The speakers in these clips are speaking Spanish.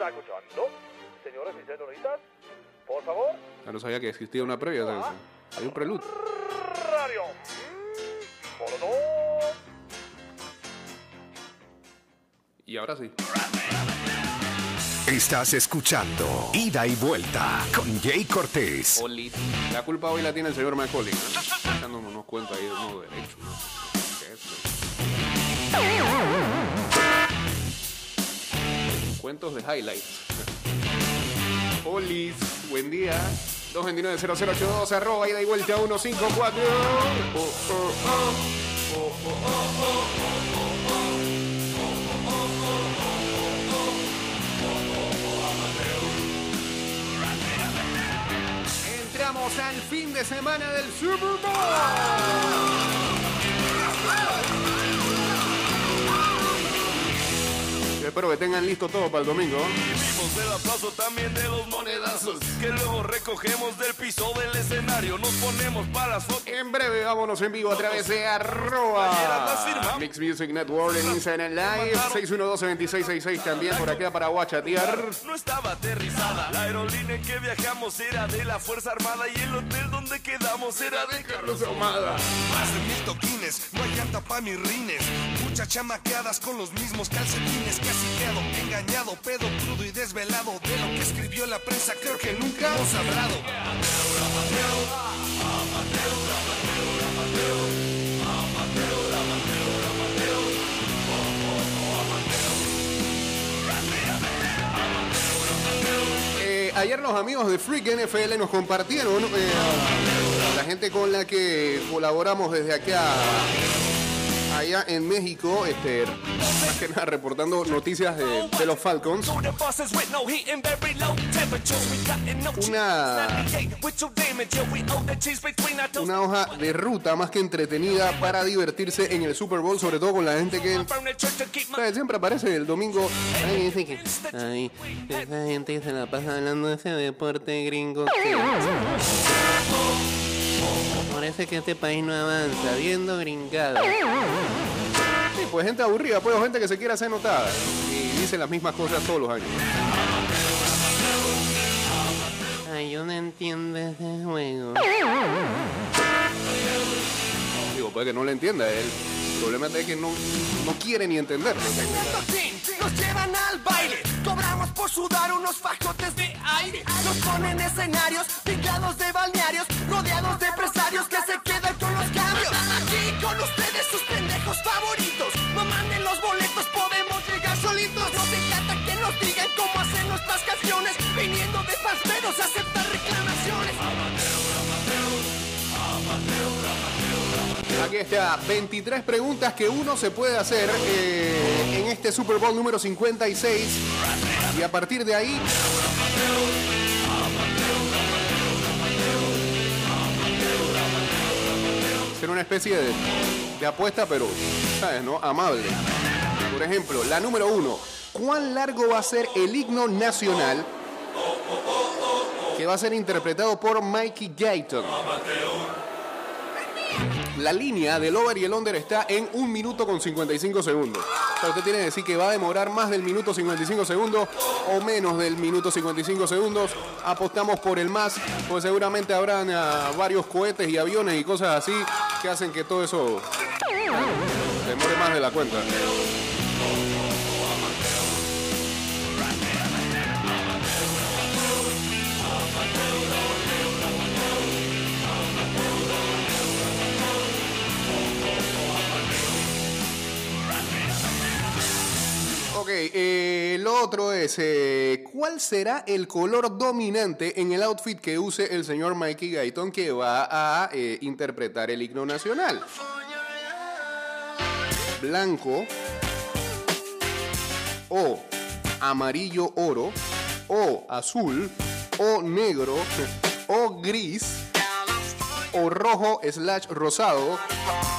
está escuchando. Señores y señoritas, por favor, Ya no sabía que existía una previa. ¿sabes? Hay un preludio. radio. Mm. Y ahora sí. Estás escuchando Ida y Vuelta con Jay Cortés. Oli. La culpa hoy la tiene el señor Macaulay. ¿no? Echándonos unos cuentos ahí de modo derecho. ¿no? ¿Qué es eso? Cuentos de highlights. Olis, buen día. 229-0082, arroba, ida y vuelta 154. Oh, oh, oh. Al fin de semana del Super Bowl. Espero que tengan listo todo para el domingo. Vivimos aplauso también de los monedazos que luego recogemos del piso del escenario. Nos ponemos para las. En breve vámonos en vivo a través de arroba Mix Music Network en Instagram Live 612-2666 también por acá para guachatear. No estaba aterrizada. La aerolínea en que viajamos era de la Fuerza Armada y el hotel donde quedamos era de Carlos Ahumada. Más de mil toquines, no hay llanta pa' mis rines. Muchas chamaqueadas con los mismos calcetines. Casi quedo engañado, pedo crudo y desvelado. De lo que escribió la prensa, creo que nunca hemos hablado. Eh, ayer los amigos de Freak NFL nos compartieron eh, la gente con la que colaboramos desde acá allá en México, este, más que nada reportando noticias de, de los Falcons. Una- Una hoja de ruta más que entretenida para divertirse en el Super Bowl, sobre todo con la gente que ¿sabes? siempre aparece el domingo. Ay, dice que, ay, esa gente se la pasa hablando de ese deporte gringo. que- Parece que este país no avanza, viendo gringada. Sí, pues gente aburrida, pues gente que se quiere hacer notada y dice las mismas cosas todos los años. Ay, yo no entiendo ese juego. Digo, puede que no le entienda. El problema es que no, no quiere ni entender. Nos llevan al baile, cobramos por sudar unos fajotes de aire. Nos ponen escenarios, picados de balnearios, rodeados de empresarios que se quedan con los cambios. Aquí con ustedes sus pendejos favoritos. No manden los boletos, podemos llegar solitos. No se trata que nos digan cómo hacer nuestras canciones, viniendo de pasperos a Aquí está, 23 preguntas que uno se puede hacer eh, en este Super Bowl número 56. Y a partir de ahí... Ser una especie de, de apuesta, pero, ¿sabes, no? Amable. Por ejemplo, la número uno. ¿Cuán largo va a ser el himno nacional que va a ser interpretado por Mikey Gayton? La línea del over y el under está en 1 minuto con 55 segundos. O usted tiene que decir que va a demorar más del minuto 55 segundos o menos del minuto 55 segundos. Apostamos por el más, pues seguramente habrán ah, varios cohetes y aviones y cosas así que hacen que todo eso demore más de la cuenta. Eh, lo otro es, eh, ¿cuál será el color dominante en el outfit que use el señor Mikey Gayton que va a eh, interpretar el himno nacional? Blanco o amarillo oro o azul o negro o gris o rojo slash rosado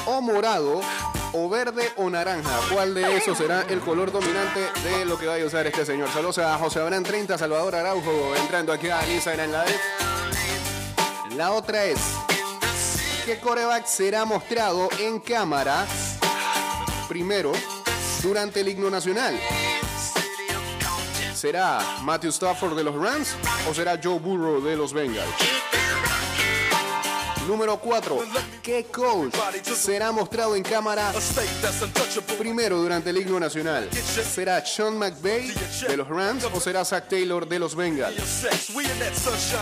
o morado o verde o naranja. ¿Cuál de esos será el color dominante de lo que vaya a usar este señor? Saludos a José Abraham 30, Salvador Araujo, entrando aquí a Instagram Live. La otra es, ¿qué coreback será mostrado en cámara primero durante el himno nacional? ¿Será Matthew Stafford de los Rams o será Joe Burrow de los Bengals? Número 4. ¿Qué coach será mostrado en cámara primero durante el himno nacional? ¿Será Sean McVay de los Rams o será Zach Taylor de los Bengals?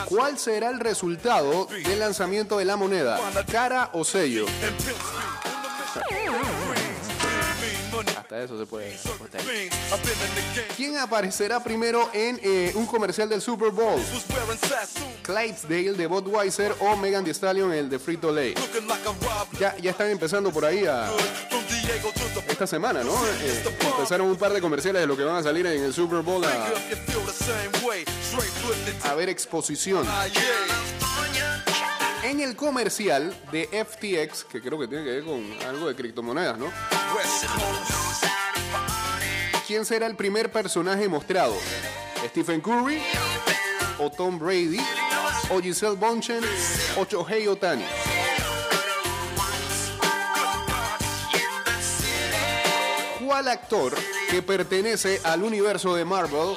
¿Cuál será el resultado del lanzamiento de la moneda? ¿Cara o sello? Hasta eso se puede. ¿Quién aparecerá primero en eh, un comercial del Super Bowl? Clydesdale de Budweiser o Megan Thee Stallion el de Frito Lay. Ya, ya están empezando por ahí a esta semana, ¿no? Eh, empezaron un par de comerciales de lo que van a salir en el Super Bowl a, a ver exposición. En el comercial de FTX, que creo que tiene que ver con algo de criptomonedas, ¿no? ¿Quién será el primer personaje mostrado? ¿Stephen Curry? ¿O Tom Brady? ¿O Giselle Bonchen? ¿O Shohei Otani? ¿Cuál actor que pertenece al universo de Marvel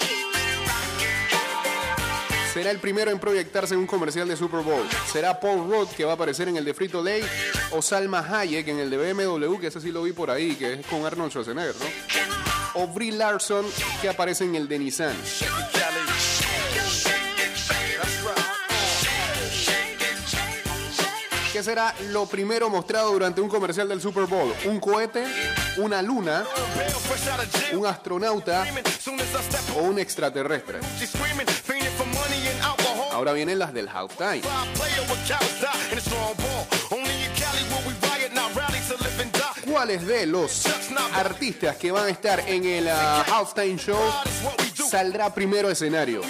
será el primero en proyectarse en un comercial de Super Bowl? ¿Será Paul Rudd que va a aparecer en el de Frito Lay? ¿O Salma Hayek en el de BMW, que ese sí lo vi por ahí, que es con Arnold Schwarzenegger, ¿no? ¿O Brie Larson que aparece en el de Nissan? ¿Qué será lo primero mostrado durante un comercial del Super Bowl? ¿Un cohete? ¿Una luna? ¿Un astronauta? ¿O un extraterrestre? Ahora vienen las del halftime. ¿Cuáles de los artistas que van a estar en el ah, halftime show saldrá primero escenario?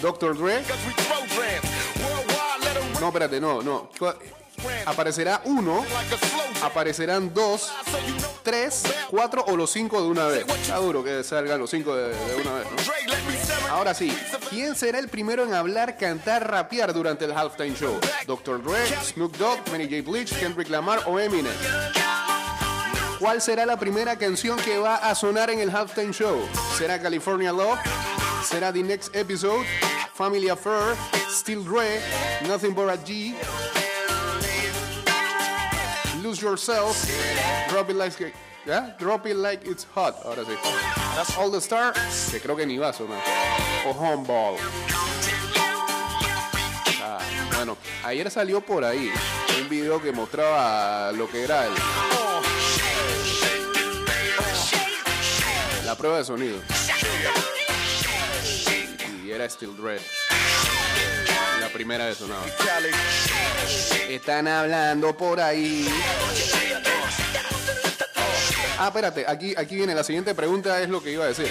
¿Dr. Dre? 'em No, espérate, no, no. Aparecerá uno, aparecerán dos, tres, cuatro o los cinco de una vez. Está duro que salgan los cinco de, de una vez, ¿no? Ahora sí, ¿quién será el primero en hablar, cantar, rapear durante el halftime show? ¿Dr. Dre, Snoop Dogg, Mary J. Bleach, Kendrick Lamar o Eminem? ¿Cuál será la primera canción que va a sonar en el halftime show? ¿Será California Love? ¿Será The Next Episode? Family Affair? Still Dre? Nothing But a G? Lose Yourself? Drop It Like... Drop It Like It's Hot. Ahora sí. That's All the Star, que creo que ni va a sonar. O Homeball. Ah, bueno, ayer salió por ahí un video que mostraba lo que era el, la prueba de sonido. Y era Still Dread. La primera vez sonaba. Están hablando por ahí. Ah, espérate, aquí, aquí viene la siguiente pregunta, es lo que iba a decir.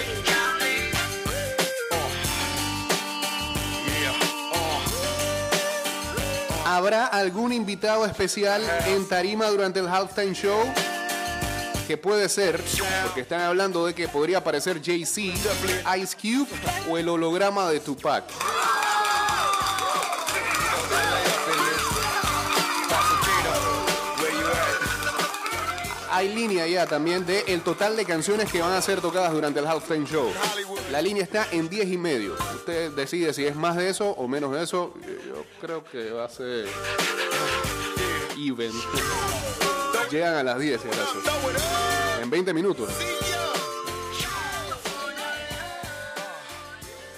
¿Habrá algún invitado especial en Tarima durante el halftime show? Que puede ser, porque están hablando de que podría aparecer Jay-Z, Ice Cube o el holograma de Tupac. Hay línea ya también de el total de canciones que van a ser tocadas durante el halftime show. La línea está en 10 y medio. Usted decide si es más de eso o menos de eso. Yo creo que va a ser even. Llegan a las 10 si acaso. En 20 minutos.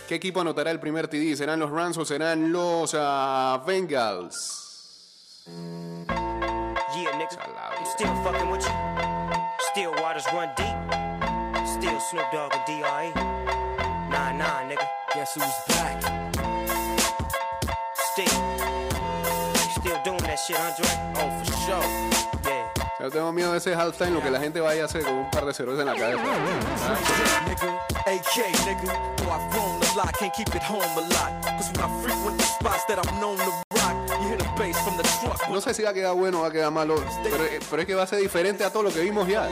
¿Qué equipo anotará el primer TD? ¿Serán los Rams o serán los ah, Bengals? Yeah. Still fucking with you. Still waters run deep. Still Snoop Dogg and D.R.E. Nah, nah, nigga. Guess who's back? Still. Still doing that shit, Andre? Oh, for sure. Yeah. Yo tengo miedo de ese halftime, lo que la gente vaya a hacer con un par de cervezas en la cabeza. AK, nigga. I've roamed a lot, can't keep it home a lot. Cause when I frequent the spots that I'm known to No sé si va a quedar bueno o va a quedar malo, pero, pero es que va a ser diferente a todo lo que vimos ya.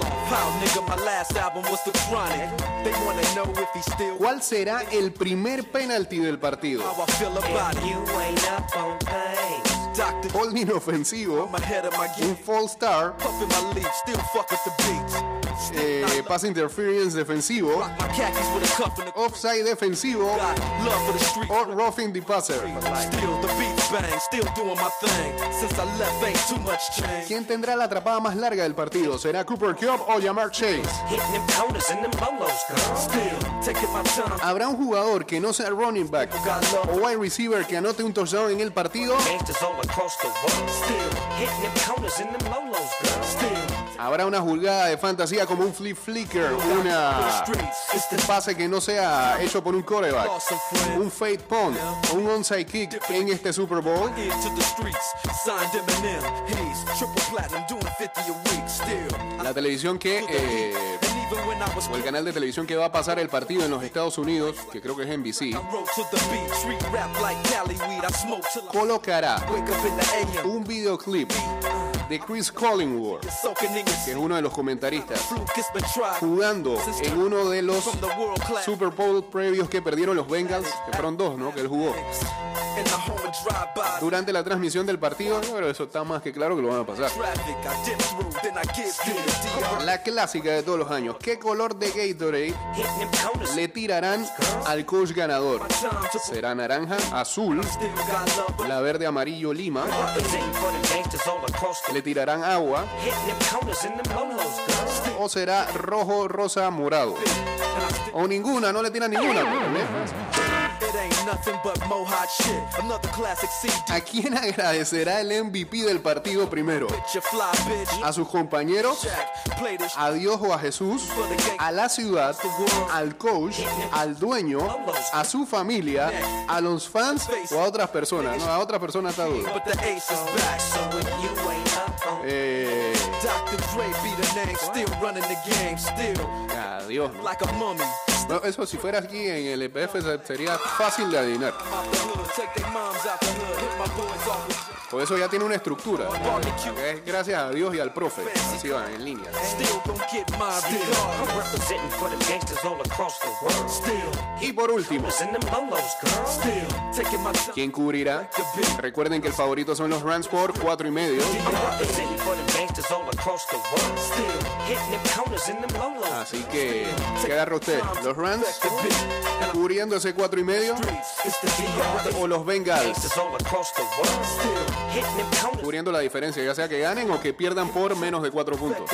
¿Cuál será el primer penalti del partido? how I feel about If it. you ain't up on pace. Doctor, Gol inofensivo, I'm ahead of my un false start Eh, pass interference defensivo, offside defensivo o roughing the passer. ¿Quién tendrá la atrapada más larga del partido? ¿Será Cooper Cup o Jamar Chase? ¿Habrá un jugador que no sea running back o wide receiver que anote un touchdown en el partido? ¿Habrá una jugada de fantasía como un flip flicker, una the pase que no sea hecho por un coreback, un fade punt o un onside kick en este Super Bowl? Into the streets, signed Eminem. He's triple platinum, doing 50 a week. Still, La televisión que, eh, o el canal de televisión que va a pasar el partido en los Estados Unidos, que creo que es NBC, colocará un videoclip de Chris Collingwood, que es uno de los comentaristas, jugando en uno de los. Super Bowl previos que perdieron los Bengals, que fueron dos, ¿no? Que él jugó. Durante la transmisión del partido, pero eso está más que claro que lo van a pasar. La clásica de todos los años. ¿Qué color de Gatorade le tirarán al coach ganador? ¿Será naranja, azul, la verde, amarillo, lima? ¿Le tirarán agua? ¿O será rojo, rosa, morado? O ninguna, no le tiran ninguna. ¿A quién agradecerá el MVP del partido primero? ¿A sus compañeros? ¿A Dios o a Jesús? ¿A la ciudad? ¿Al coach? ¿Al dueño? ¿A su familia? ¿A los fans? ¿O a otras personas? No, a otras personas está duro. Eh, Dr. Dre be the name, still running the game, still adiós. like a mummy. No, eso si fuera aquí en el EPF se- sería fácil de adivinar. Por eso ya tiene una estructura. Es gracias a Dios y al profe. Así van en línea. Y por último. ¿quién cubrirá? Recuerden que el favorito son los Rams por cuatro y medio. Así que, ¿qué agarra usted? ¿Los Rams cubriendo ese cuatro y medio? ¿O los Bengals cubriendo la diferencia? Ya sea que ganen o que pierdan por menos de cuatro puntos.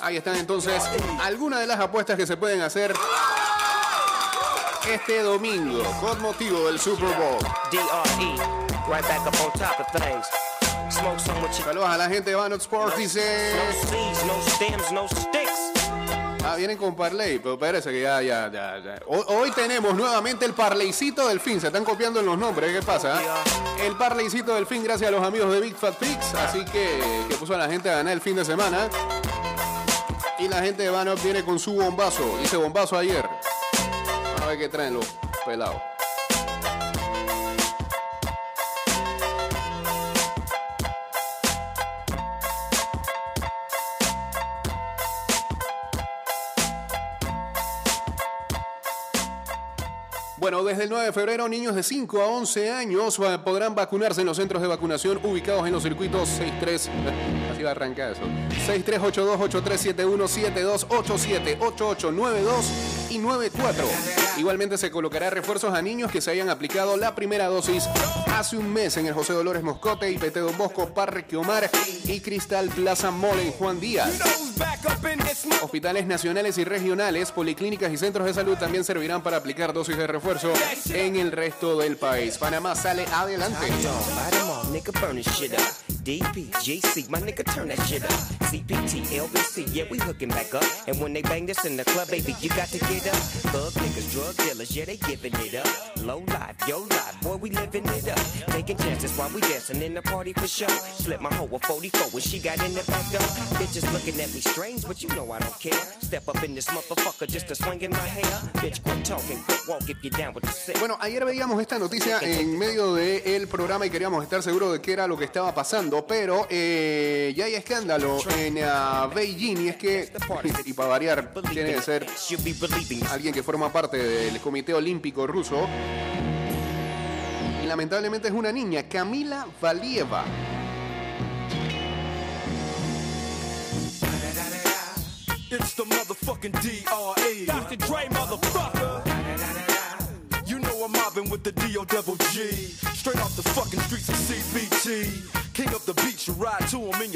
Ahí están entonces algunas de las apuestas que se pueden hacer este domingo con motivo del Super Bowl. Saludos a la gente de Banot Sports. Dice, no seeds, no stems, no sticks. ah, vienen con Parley, pero parece que ya, ya, ya, ya. Hoy, hoy tenemos nuevamente el Parleycito del fin. Se están copiando en los nombres, ¿qué pasa? El Parleycito del fin, gracias a los amigos de Big Fat Pigs. Así que, que puso a la gente a ganar el fin de semana. Y la gente de Banot viene con su bombazo. Hice bombazo ayer. A ver qué traen los pelados. Bueno, desde el 9 de febrero, niños de 5 a 11 años podrán vacunarse en los centros de vacunación ubicados en los circuitos 63. Así va a arrancar eso. 6382-8371, 7287, 8892 y 94. Igualmente se colocará refuerzos a niños que se hayan aplicado la primera dosis hace un mes en el José Dolores Moscote, IPT Don Bosco, Parque Omar y Cristal Plaza Mall en Juan Díaz. Hospitales nacionales y regionales, policlínicas y centros de salud también servirán para aplicar dosis de refuerzo en el resto del país. Panamá sale adelante. Up. DPGC, my nigga, turn that shit up. CPT, LBC, yeah, we hooking back up. And when they bang this in the club, baby, you got to get up. Thug niggas, drug dealers, yeah, they giving it up. Low life, yo life, boy, we living it up. Taking chances while we dancing in the party for show. Slip my hoe a 44 when she got in the back door. Bitches looking at me strange, but you know I don't care. Step up in this motherfucker just to swing in my hair. Bitch, quit talking, quit walk if you're down with the sick. Bueno, ayer veíamos esta noticia en medio del programa y queríamos estar seguros de qué era lo que estaba pasando, pero eh, ya hay escándalo en ah, Beijing y es que, y para variar, tiene que ser alguien que forma parte del Comité Olímpico Ruso. Y lamentablemente es una niña, Camila Valieva. fucking DRE. Dr. Dre, motherfucker. You know I'm mobbing with the D.O. double G. Straight off the fucking streets of CBT.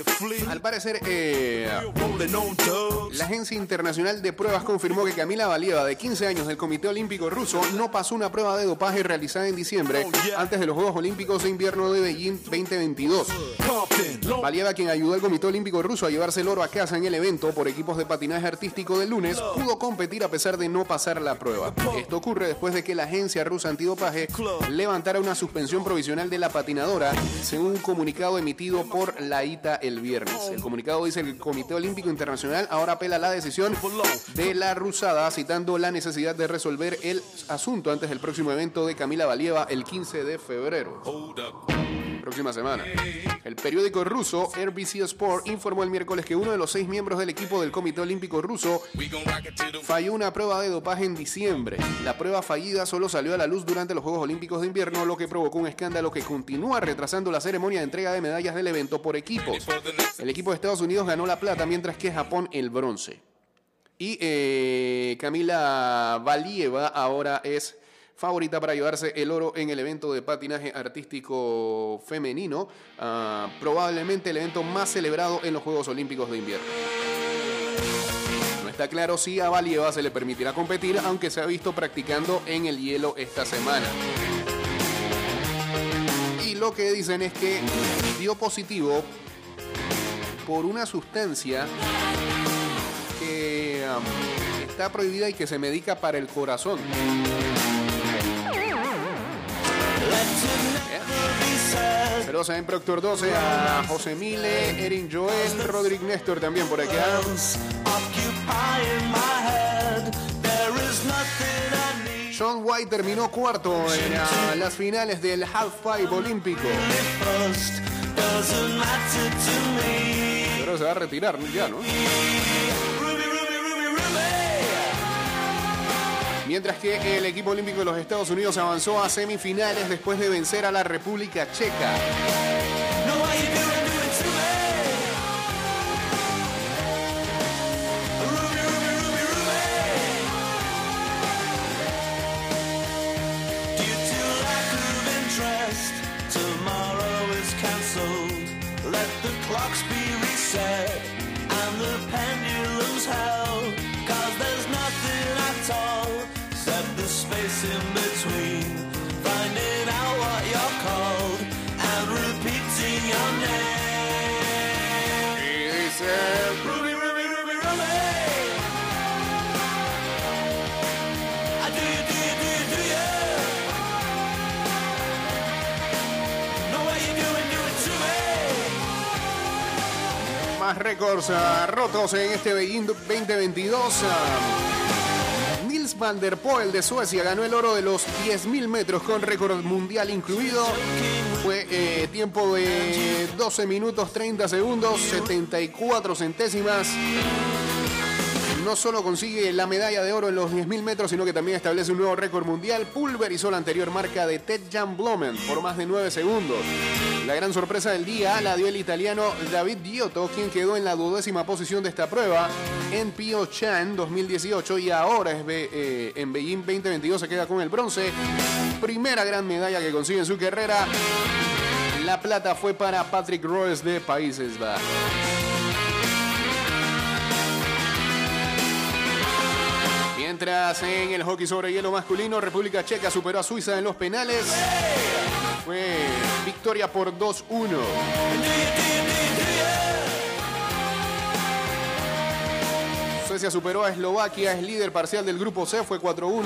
Fleet. Al parecer, eh, la Agencia Internacional de Pruebas confirmó que Camila Valieva, de 15 años del Comité Olímpico Ruso, no pasó una prueba de dopaje realizada en diciembre antes de los Juegos Olímpicos de Invierno de Beijing 2022. Compton, Long Valieva, quien ayudó al Comité Olímpico Ruso a llevarse el oro a casa en el evento por equipos de patinaje artístico del lunes, pudo competir a pesar de no pasar la prueba. Esto ocurre después de que la agencia rusa antidopaje levantara una suspensión provisional de la patinadora, según un comunicado emitido por la ITA el viernes. El comunicado dice que el Comité Olímpico Internacional ahora apela la decisión de la rusada, citando la necesidad de resolver el asunto antes del próximo evento de Camila Valieva el 15 de febrero próxima semana. El periódico ruso RBC Sport informó el miércoles que uno de los seis miembros del equipo del Comité Olímpico Ruso falló una prueba de dopaje en diciembre. La prueba fallida solo salió a la luz durante los Juegos Olímpicos de Invierno, lo que provocó un escándalo que continúa retrasando la ceremonia de entrega de medallas del evento por equipos. El equipo de Estados Unidos ganó la plata, mientras que Japón el bronce. Y eh, Camila Valieva ahora es favorita para llevarse el oro en el evento de patinaje artístico femenino, ah, probablemente el evento más celebrado en los Juegos Olímpicos de Invierno. No está claro si a Valieva se le permitirá competir, aunque se ha visto practicando en el hielo esta semana. Y lo que dicen es que dio positivo por una sustancia que am, está prohibida y que se medica para el corazón. Saludos a Proctor 12, a José Mile, Erin Joel, Rodrigo Néstor también por acá. John White terminó cuarto en ah, las finales del Half Pipe Olímpico. Pero se va a retirar ya, ¿no? Mientras que el equipo olímpico de los Estados Unidos avanzó a semifinales después de vencer a la República Checa. Récords ah, rotos en este Beijing 2022. ah. Nils van der Poel de Suecia ganó el oro de los 10.000 metros con récord mundial incluido. Fue eh, tiempo de 12 minutos 30 segundos, 74 centésimas. No solo consigue la medalla de oro en los 10.000 metros, sino que también establece un nuevo récord mundial. Pulverizó la anterior marca de Ted Jan Blomen por más de 9 segundos. La gran sorpresa del día la dio el italiano David Giotto, quien quedó en la duodécima posición de esta prueba en Pyeongchang 2018 y ahora es eh, en Beijing 2022 se queda con el bronce. Primera gran medalla que consigue en su carrera. La plata fue para Patrick Royce de Países Bajos. En el hockey sobre hielo masculino, República Checa superó a Suiza en los penales. Fue victoria por 2-1. Suecia superó a Eslovaquia, es líder parcial del grupo C, fue 4-1.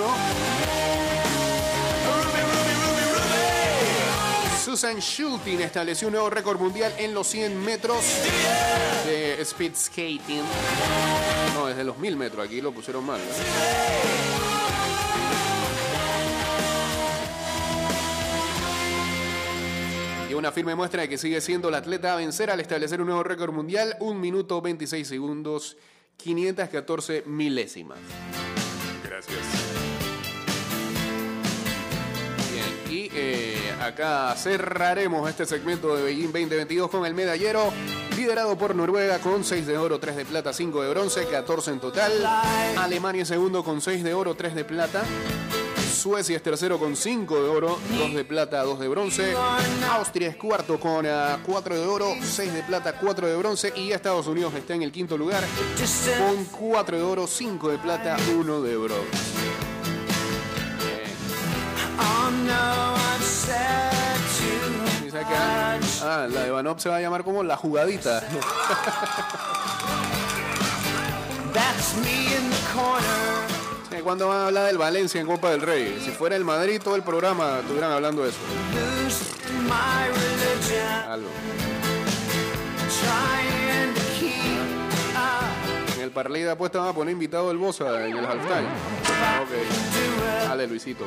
Susan Schultin estableció un nuevo récord mundial en los 100 metros de speed skating. No, desde los 1000 metros, aquí lo pusieron mal. ¿no? Y una firme muestra de que sigue siendo la atleta a vencer al establecer un nuevo récord mundial, 1 minuto 26 segundos, 514 milésimas. Gracias. Bien, Y eh, acá cerraremos este segmento de Beijing 2022 con el medallero, liderado por Noruega con 6 de oro, 3 de plata, 5 de bronce, 14 en total. Alemania segundo con 6 de oro, 3 de plata. Suecia es tercero con 5 de oro, 2 de plata, 2 de bronce. Austria es cuarto con 4 de oro, 6 de plata, 4 de bronce. Y Estados Unidos está en el quinto lugar con 4 de oro, 5 de plata, 1 de bronce. Ah, la de Vanop se va a llamar como la jugadita. Eh, ¿Cuándo van a hablar del Valencia en Copa del Rey? Si fuera el Madrid, todo el programa estuvieran hablando de eso. Algo. En el parlay de apuesta van a poner invitado el Bosa en el halftime. Ok. Dale, Luisito.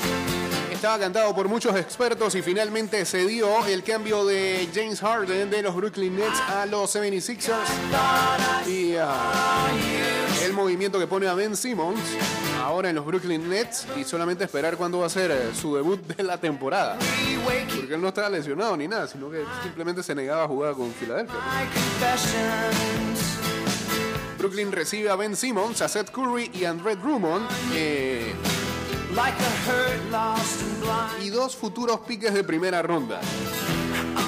estaba cantado por muchos expertos y finalmente se dio el cambio de James Harden de los Brooklyn Nets a los 76ers y ah, el movimiento que pone a Ben Simmons ahora en los Brooklyn Nets y solamente esperar cuándo va a ser eh, su debut de la temporada. Porque él no estaba lesionado ni nada, sino que simplemente se negaba a jugar con Filadelfia. Brooklyn recibe a Ben Simmons, a Seth Curry y a Drummond. eh, y dos futuros piques de primera ronda.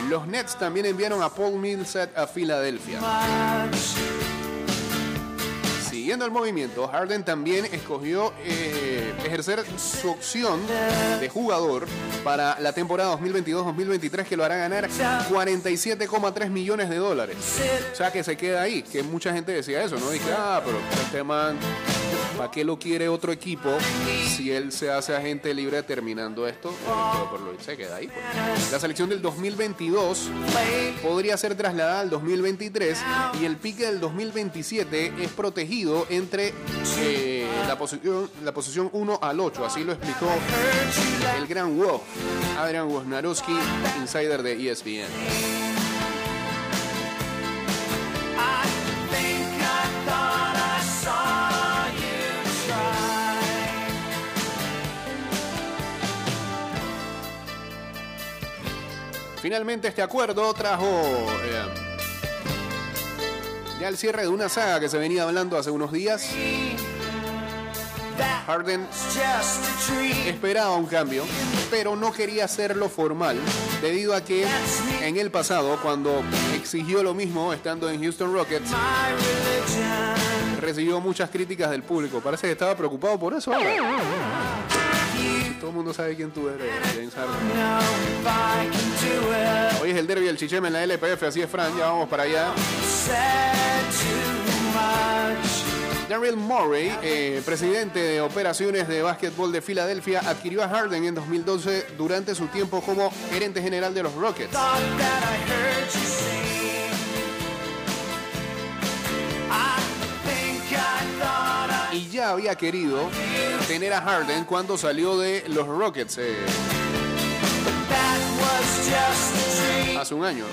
Los Nets también enviaron a Paul Millsap a Filadelfia. Siguiendo el movimiento, Harden también escogió eh, ejercer su opción de jugador para la temporada 2022-2023 que lo hará ganar 47,3 millones de dólares. O sea que se queda ahí, que mucha gente decía eso, ¿no? Dije, ah, pero este man, ¿para qué lo quiere otro equipo si él se hace agente libre terminando esto? Por lo se queda ahí. pues. La selección del 2022 podría ser trasladada al 2023 y el pique del 2027 es protegido entre eh, la, posición, la posición 1 al 8. Así lo explicó el gran Wolf, Adrian Wojnarowski, insider de ESPN. Finalmente este acuerdo trajo eh, ya el cierre de una saga que se venía hablando hace unos días. Harden esperaba un cambio, pero no quería hacerlo formal, debido a que en el pasado, cuando exigió lo mismo estando en Houston Rockets, recibió muchas críticas del público. Parece que estaba preocupado por eso. ahora. Todo el mundo sabe quién tú eres, James Harden. Hoy es el derby del Chicheme en la LPF, así es Fran, ya vamos para allá. Daryl Morey, eh, presidente de operaciones de básquetbol de Filadelfia, adquirió a Harden en 2012 durante su tiempo como gerente general de los Rockets. Y ya había querido tener a Harden cuando salió de los Rockets eh, hace un año.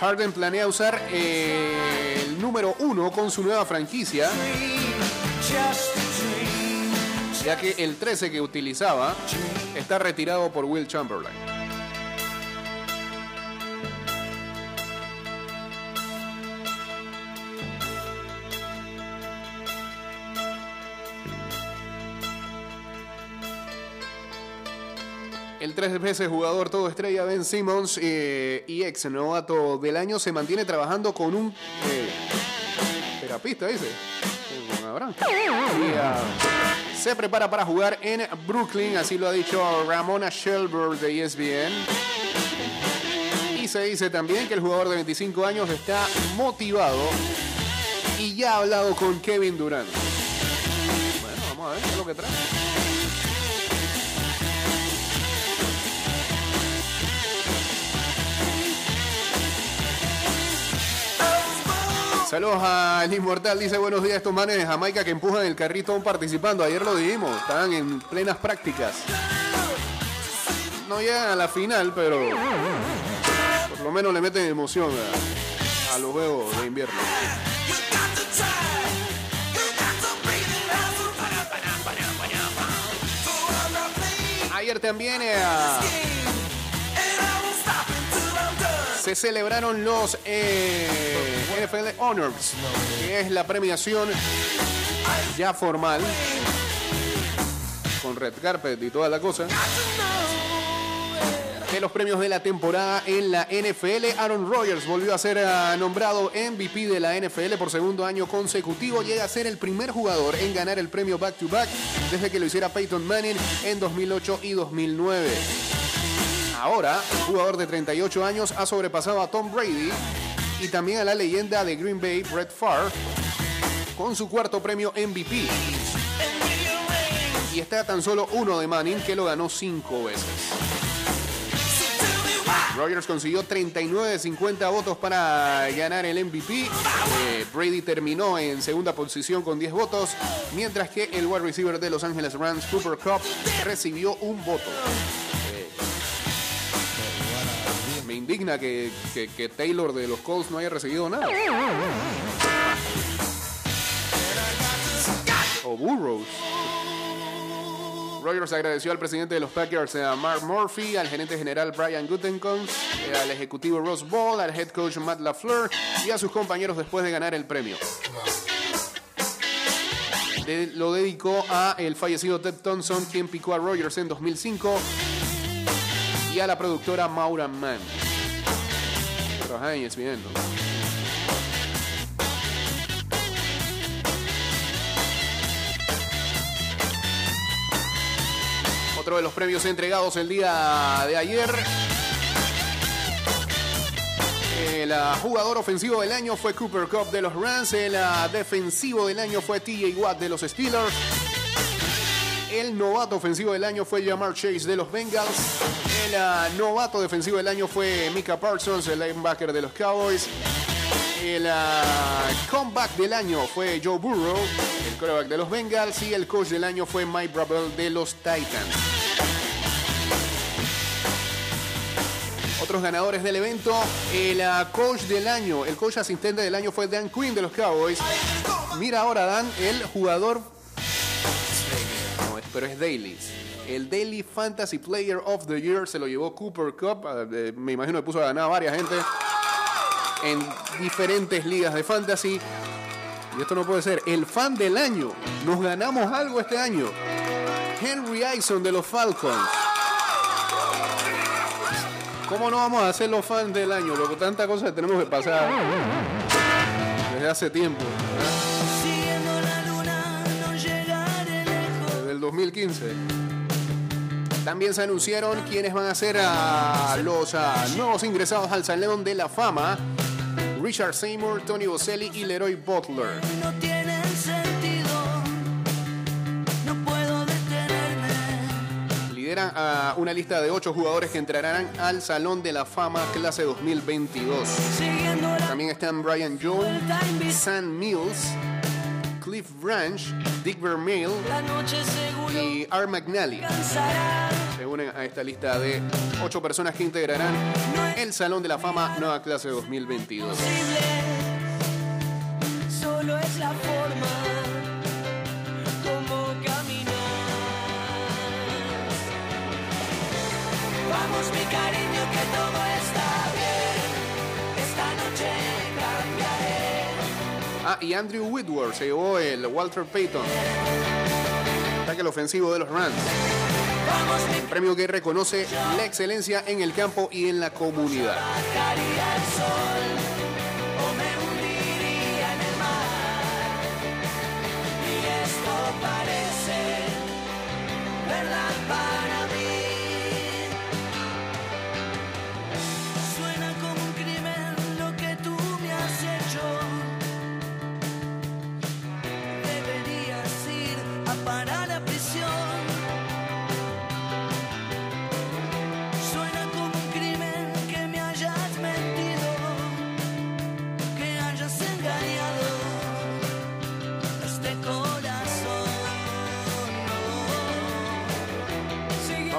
Harden planea usar eh, el número uno con su nueva franquicia, ya que el 13 que utilizaba está retirado por Will Chamberlain. Tres veces jugador todo estrella Ben Simmons eh, y ex novato del año se mantiene trabajando con un eh, terapista, dice. Ah, se prepara para jugar en Brooklyn, así lo ha dicho Ramona Shelburne de ESPN. Y se dice también que el jugador de 25 años está motivado y ya ha hablado con Kevin Durant. Bueno, vamos a ver qué es lo que trae. Saludos al Inmortal, dice buenos días estos manes de Jamaica que empujan el carrito aún participando. Ayer lo dijimos, estaban en plenas prácticas. no llegan a la final, pero por lo menos le meten emoción a, los juegos de invierno. Ayer también eh, celebraron los eh, NFL Honors, que es la premiación ya formal con red carpet y toda la cosa de los premios de la temporada en la NFL. Aaron Rodgers volvió a ser ah, nombrado MVP de la NFL por segundo año consecutivo. Llega a ser el primer jugador en ganar el premio back to back desde que lo hiciera Peyton Manning en 2008 y 2009. Ahora, un jugador de 38 años ha sobrepasado a Tom Brady y también a la leyenda de Green Bay, Brett Favre, con su cuarto premio MVP. Y está tan solo uno de Manning que lo ganó cinco veces. Rogers consiguió 39 de 50 votos para ganar el MVP. Eh, Brady terminó en segunda posición con 10 votos, mientras que el wide receiver de Los Angeles Rams, Cooper Cup, recibió un voto. Eh, me indigna que, que- Taylor de los Colts no haya recibido nada. O Burrows. Rogers agradeció al presidente de los Packers, a Mark Murphy, al gerente general Brian Gutekunst, eh, al ejecutivo Ross Ball, al head coach Matt LaFleur y a sus compañeros después de ganar el premio. Lo dedicó a el fallecido Ted Thompson, quien picó a Rogers en 2005, y a la productora Maura Mann. ¿no? Otro de los premios entregados el día de ayer. El ah, jugador ofensivo del año fue Cooper Cup de los Rams. El ah, defensivo del año fue TJ Watt de los Steelers. El novato ofensivo del año fue Jamar Chase de los Bengals. El ah, novato defensivo del año fue Mika Parsons, el linebacker de los Cowboys. El ah, comeback del año fue Joe Burrow, el quarterback de los Bengals. Y el coach del año fue Mike Brabel de los Titans. Otros ganadores del evento, el ah, coach del año, el coach asistente del año fue Dan Quinn de los Cowboys. Mira ahora, Dan, el jugador. Pero es Daily. El Daily Fantasy Player of the Year se lo llevó Cooper Cup. ah, eh, Me imagino que puso a ganar a varias gente en diferentes ligas de fantasy. Y esto no puede ser. El fan del año. Nos ganamos algo este año. Henry Ison de los Falcons. ¿Cómo no vamos a ser los fans del año? Que tanta cosa tenemos que pasar desde hace tiempo. Desde el 2015. También se anunciaron quiénes van a ser ah, los ah, nuevos ingresados al Salón de la Fama. Richard Seymour, Tony Boselli y Leroy Butler. No tienen sentido. No puedo detenerme. Lideran a una lista de ocho jugadores que entrarán al Salón de la Fama clase 2022. Siguiendo la También están Brian Jones, Sam Mills, Cliff Branch, Dick Vermeil y Art McNally. Se unen a esta lista de ocho personas que integrarán el Salón de la Fama nueva clase 2022. Posible. Solo es la forma. Vamos mi cariño y Andrew Whitworth se llevó el Walter Payton. Ataque ofensivo de los Rams. Un premio que reconoce la excelencia en el campo y en la comunidad.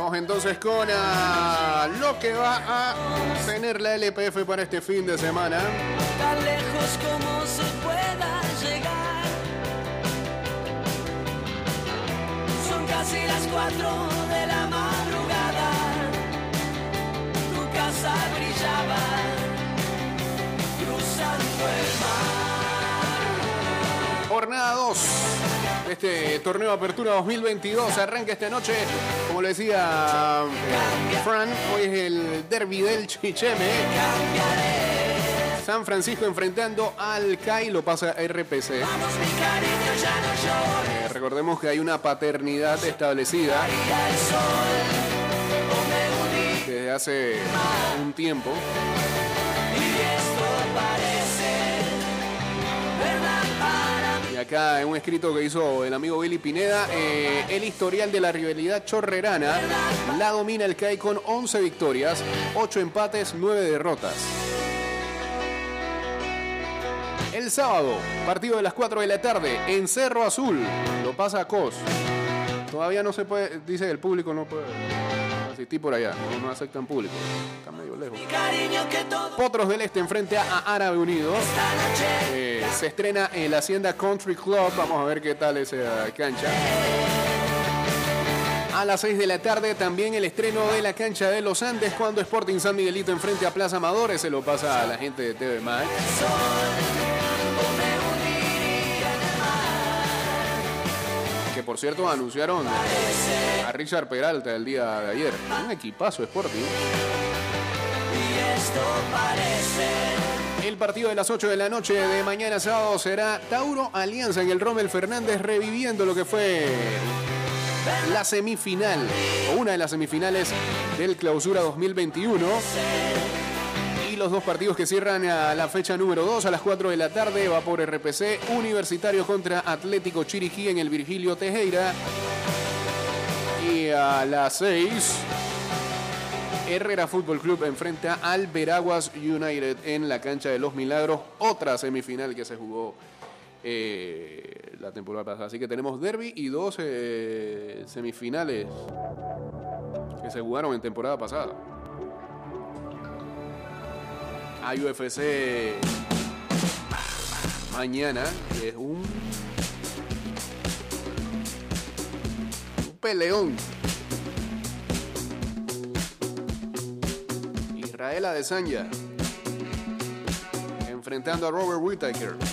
Vamos entonces con ah, lo que va a tener la LPF para este fin de semana. Tan lejos como se pueda llegar. Son casi las cuatro de la madrugada. Tu casa brillaba cruzando el mar. Jornada 2 de este torneo de Apertura 2022 arranca esta noche. Como le decía eh, Fran, hoy es el derby del Chicheme. San Francisco enfrentando al CAI, lo pasa RPC. No llores. Eh, recordemos que hay una paternidad establecida desde hace un tiempo. Acá en un escrito que hizo el amigo Billy Pineda, eh, el historial de la rivalidad chorrerana la domina el CAI con 11 victorias, 8 empates, 9 derrotas. El sábado, partido de las 4 de la tarde, en Cerro Azul, lo pasa Cos. Todavía no se puede, dice el público no puede asistir por allá, no, no aceptan público, está medio lejos. Potros del Este enfrente a Árabe Unido. Eh, se estrena en la Hacienda Country Club. Vamos a ver qué tal esa cancha. A las 6 de la tarde también el estreno de la cancha de los Andes cuando Sporting San Miguelito enfrente a Plaza Amadores. Se lo pasa a la gente de TV Max. Por cierto anunciaron a Richard Peralta el día de ayer. Un equipazo Sporting. El partido de las 8 de la noche de mañana sábado será Tauro Alianza en el Rommel Fernández reviviendo lo que fue la semifinal o una de las semifinales del Clausura 2021. Los dos partidos que cierran a la fecha número 2 a las 4 de la tarde va por RPC Universitario contra Atlético Chiriquí en el Virgilio Tejera. Y a las 6 Herrera Fútbol Club enfrenta al Veraguas United en la cancha de los Milagros, otra semifinal que se jugó eh, la temporada pasada. Así que tenemos derby y dos eh, semifinales que se jugaron en temporada pasada. Hay UFC mañana, que es un, un peleón. Israel Adesanya enfrentando a Robert Whittaker.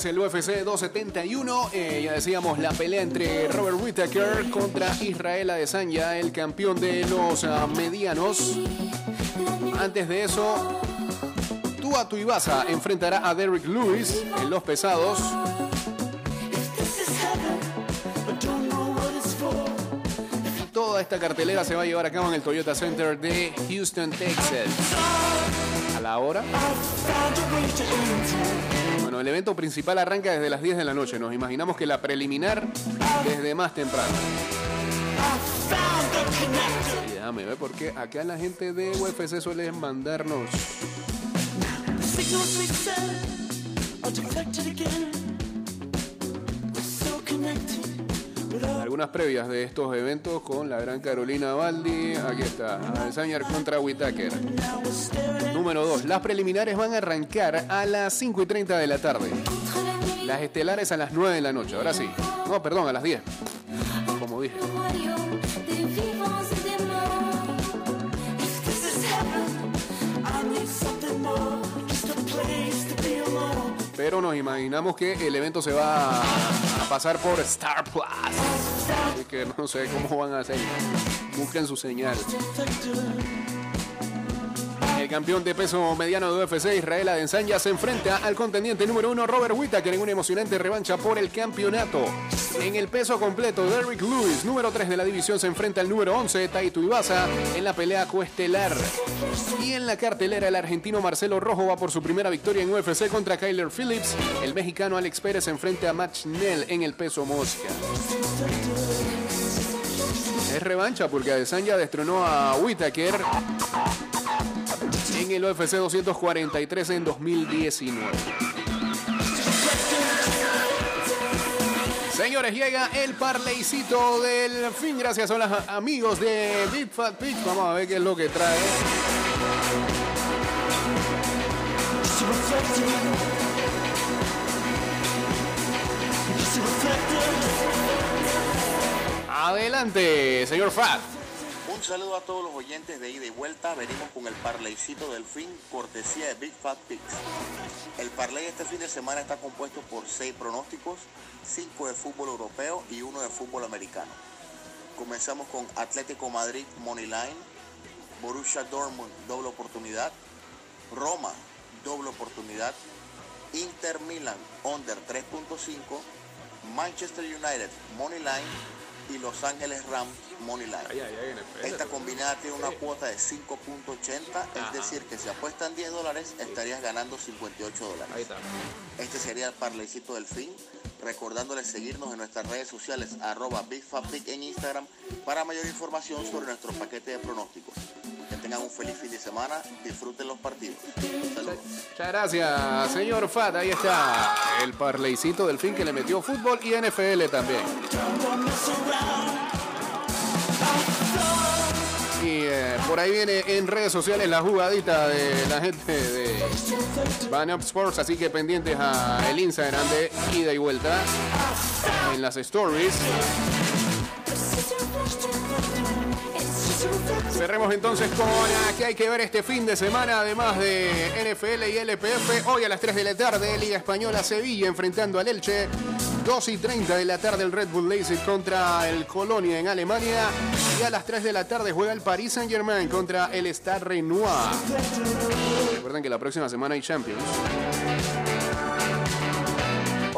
Es el UFC 271. eh, ya decíamos la pelea entre Robert Whittaker contra Israel Adesanya, el campeón de los ah, medianos. Antes de eso, Tua Tuivasa enfrentará a Derrick Lewis en los pesados. Toda esta cartelera se va a llevar a cabo en el Toyota Center de Houston, Texas. A la hora. El evento principal arranca desde las 10 de la noche. Nos imaginamos que la preliminar desde más temprano. Y déjame ver porque acá la gente de UFC suele mandarnos algunas previas de estos eventos con la gran Carolina Baldi. Aquí está, Adesanya contra Whitaker. Número 2. Las preliminares van a arrancar a las 5 y 30 de la tarde. Las estelares a las 9 de la noche. Ahora sí. No, perdón, a las 10. Como dije. Pero nos imaginamos que el evento se va a pasar por Star Plus. Así que no sé cómo van a hacer. Busquen su señal. Campeón de peso mediano de UFC, Israel Adesanya, se enfrenta al contendiente número uno, Robert Whittaker, en una emocionante revancha por el campeonato. En el peso completo, Derrick Lewis, número 3 de la división, se enfrenta al número 11, Taito Ibasa, en la pelea coestelar. Y en la cartelera, el argentino Marcelo Rojo va por su primera victoria en UFC contra Kyler Phillips. El mexicano Alex Pérez se enfrenta a Matt Schnell en el peso mosca. Es revancha porque Adesanya destronó a Whittaker el UFC 243 en 2019. Señores, llega el parleycito del fin. Gracias a los amigos de Big Fat Pig. Vamos a ver qué es lo que trae. Adelante, señor Fat. Un saludo a todos los oyentes de ida y vuelta. Venimos con el parleycito del fin, cortesía de Big Fat Picks. El parley este fin de semana está compuesto por seis pronósticos, cinco de fútbol europeo y uno de fútbol americano. Comenzamos con Atlético Madrid Money Line, Borussia Dortmund doble oportunidad, Roma doble oportunidad, Inter Milan under 3.5, Manchester United Money Line y Los Ángeles Rams Money Line. Esta combinada tiene una cuota de 5.80, es decir, que si apuestan 10 dólares estarías ganando 58 dólares. Este sería el parleycito del fin. Recordándoles seguirnos en nuestras redes sociales, arroba BigFabPick en Instagram, para mayor información sobre nuestro paquete de pronósticos. Tengan un feliz fin de semana, disfruten los partidos. Muchas gracias, señor Fat. Ahí está el parleycito del fin que le metió fútbol y NFL también. Y eh, por ahí viene en redes sociales la jugadita de la gente de Van Up Sports, así que pendientes a el Instagram de ida y vuelta en las stories. Cerremos entonces con qué hay que ver este fin de semana, además de NFL y LPF. Hoy a las 3 de la tarde, Liga Española Sevilla enfrentando al Elche. 2 y 30 de la tarde, el Red Bull Leipzig contra el Colonia en Alemania. Y a las 3 de la tarde juega el Paris Saint Germain contra el Stade Renoir. Recuerden que la próxima semana hay Champions.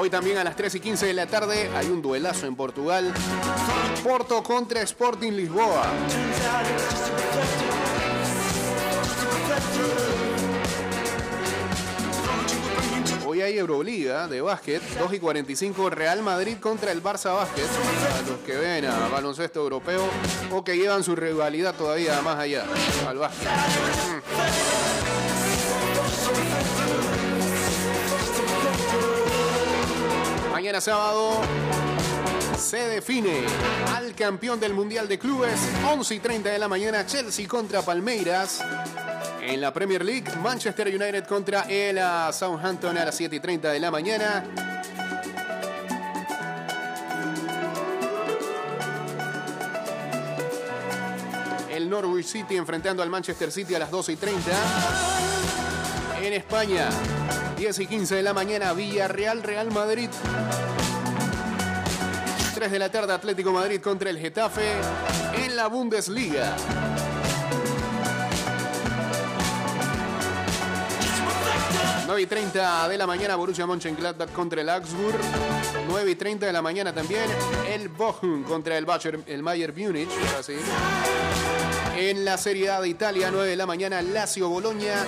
Hoy también a las 3 y 15 de la tarde hay un duelazo en Portugal. Porto contra Sporting Lisboa. Hoy hay Euroliga de básquet, 2 y 45 Real Madrid contra el Barça Básquet. A los que ven a baloncesto europeo o que llevan su rivalidad todavía más allá al básquet. Mañana sábado se define al campeón del Mundial de Clubes. 11 y 30 de la mañana, Chelsea contra Palmeiras. En la Premier League, Manchester United contra el uh, Southampton a las 7 y 30 de la mañana. El Norwich City enfrentando al Manchester City a las 12 y 30. En España, 10 y 15 de la mañana, Villarreal, Real Madrid. 3 de la tarde, Atlético Madrid contra el Getafe en la Bundesliga. Y 30 de la mañana, Borussia Mönchengladbach contra el Augsburg. 9 y 30 de la mañana también, el Bochum contra el, Bayer, el Bayern Múnich. Así. En la Serie A de Italia, 9 de la mañana, Lazio Boloña.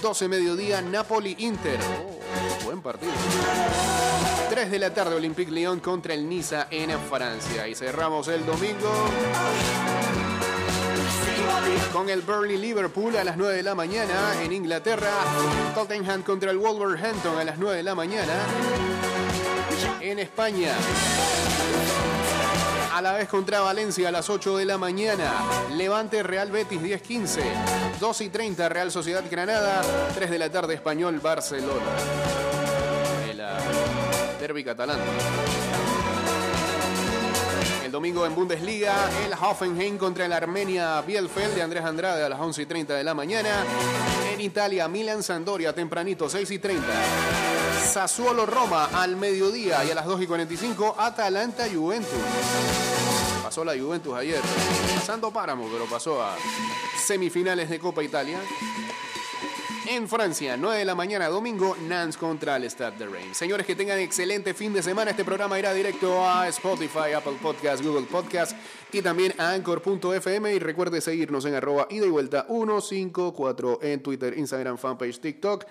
12 mediodía, Napoli Inter. Oh, buen partido. 3 de la tarde, Olympique Lyon contra el Niza en Francia. Y cerramos el domingo con el Burnley Liverpool a las 9 de la mañana en Inglaterra. Tottenham contra el Wolverhampton a las 9 de la mañana. En España. A la vez contra Valencia a las 8 de la mañana. Levante Real Betis 10-15. 2 y 30 Real Sociedad Granada. 3 de la tarde Español Barcelona. El derby catalán. El domingo en Bundesliga, el Hoffenheim contra el Armenia Bielfeld de Andrés Andrade a las 11 y 30 de la mañana. En Italia, Milan Sandoria tempranito, 6 y 30. Sassuolo Roma al mediodía y a las 2 y 45 Atalanta Juventus. Pasó la Juventus ayer. Santo Páramo, pero pasó a semifinales de Copa Italia. En Francia, 9 de la mañana, domingo, Nance contra el Stade de Reims. Señores, que tengan excelente fin de semana. Este programa irá directo a Spotify, Apple Podcast, Google Podcast y también a Anchor.fm. Y recuerde seguirnos en arroba ida y vuelta 154 en Twitter, Instagram, fanpage, TikTok.